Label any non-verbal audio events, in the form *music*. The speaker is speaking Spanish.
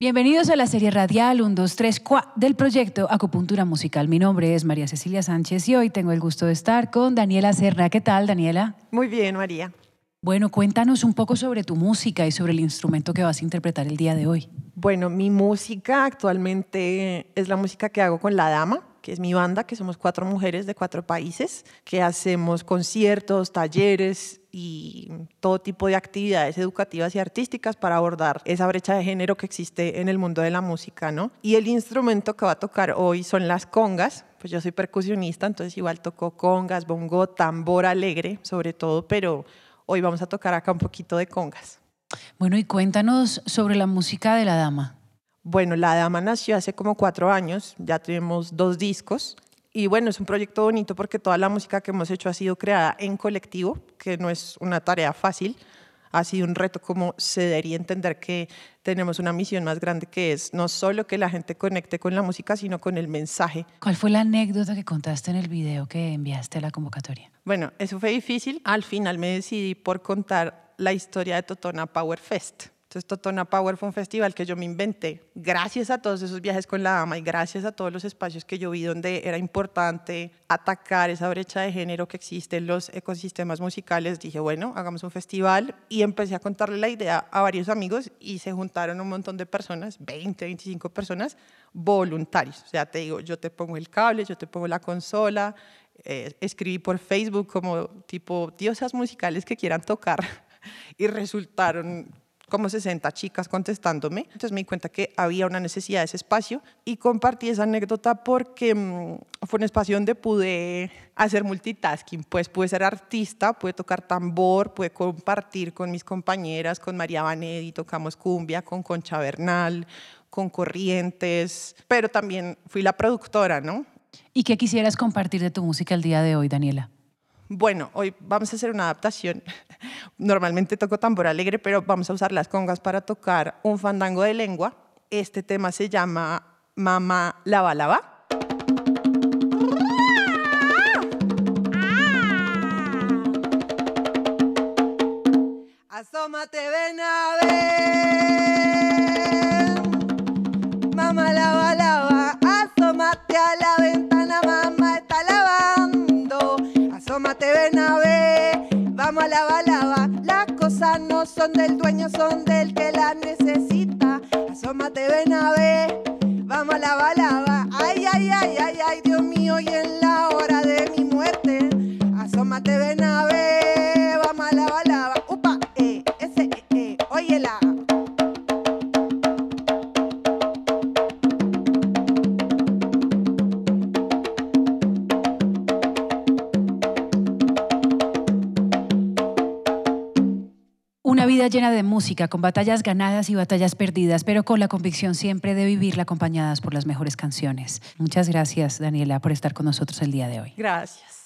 Bienvenidos a la serie radial 1, 2, 3, 4 del proyecto Acupuntura Musical. Mi nombre es María Cecilia Sánchez y hoy tengo el gusto de estar con Daniela Serra. ¿Qué tal, Daniela? Muy bien, María. Bueno, cuéntanos un poco sobre tu música y sobre el instrumento que vas a interpretar el día de hoy. Bueno, mi música actualmente es la música que hago con La Dama, que es mi banda, que somos cuatro mujeres de cuatro países, que hacemos conciertos, talleres y todo tipo de actividades educativas y artísticas para abordar esa brecha de género que existe en el mundo de la música, ¿no? Y el instrumento que va a tocar hoy son las congas, pues yo soy percusionista, entonces igual toco congas, bongo, tambor alegre, sobre todo, pero hoy vamos a tocar acá un poquito de congas. Bueno, y cuéntanos sobre la música de la dama. Bueno, La Dama nació hace como cuatro años, ya tenemos dos discos y bueno, es un proyecto bonito porque toda la música que hemos hecho ha sido creada en colectivo, que no es una tarea fácil, ha sido un reto como ceder y entender que tenemos una misión más grande que es no solo que la gente conecte con la música, sino con el mensaje. ¿Cuál fue la anécdota que contaste en el video que enviaste a la convocatoria? Bueno, eso fue difícil. Al final me decidí por contar la historia de Totona Power Fest. Entonces, Totona Power fue un festival que yo me inventé gracias a todos esos viajes con la dama y gracias a todos los espacios que yo vi donde era importante atacar esa brecha de género que existe en los ecosistemas musicales. Dije, bueno, hagamos un festival y empecé a contarle la idea a varios amigos y se juntaron un montón de personas, 20, 25 personas voluntarios. O sea, te digo, yo te pongo el cable, yo te pongo la consola, eh, escribí por Facebook como tipo diosas musicales que quieran tocar *laughs* y resultaron como 60 chicas contestándome. Entonces me di cuenta que había una necesidad de ese espacio y compartí esa anécdota porque mm, fue un espacio donde pude hacer multitasking. Pues pude ser artista, pude tocar tambor, pude compartir con mis compañeras, con María Vanetti, tocamos cumbia, con Concha Bernal, con Corrientes, pero también fui la productora, ¿no? ¿Y qué quisieras compartir de tu música el día de hoy, Daniela? Bueno, hoy vamos a hacer una adaptación. Normalmente toco tambor alegre, pero vamos a usar las congas para tocar un fandango de lengua. Este tema se llama Mamá Lava Lava. Asómate, ven a ver. Mamá lava, lava, asómate a la ventana, mamá está lavando. Asómate, ven a ver. Vamos a lava, lava. Las cosas no son del dueño, son del que las necesita. Asómate, ven a ver. Vamos a lava, lava. Ay, ay, ay, ay, ay, Dios mío, y en la vida llena de música, con batallas ganadas y batallas perdidas, pero con la convicción siempre de vivirla acompañadas por las mejores canciones. Muchas gracias, Daniela, por estar con nosotros el día de hoy. Gracias.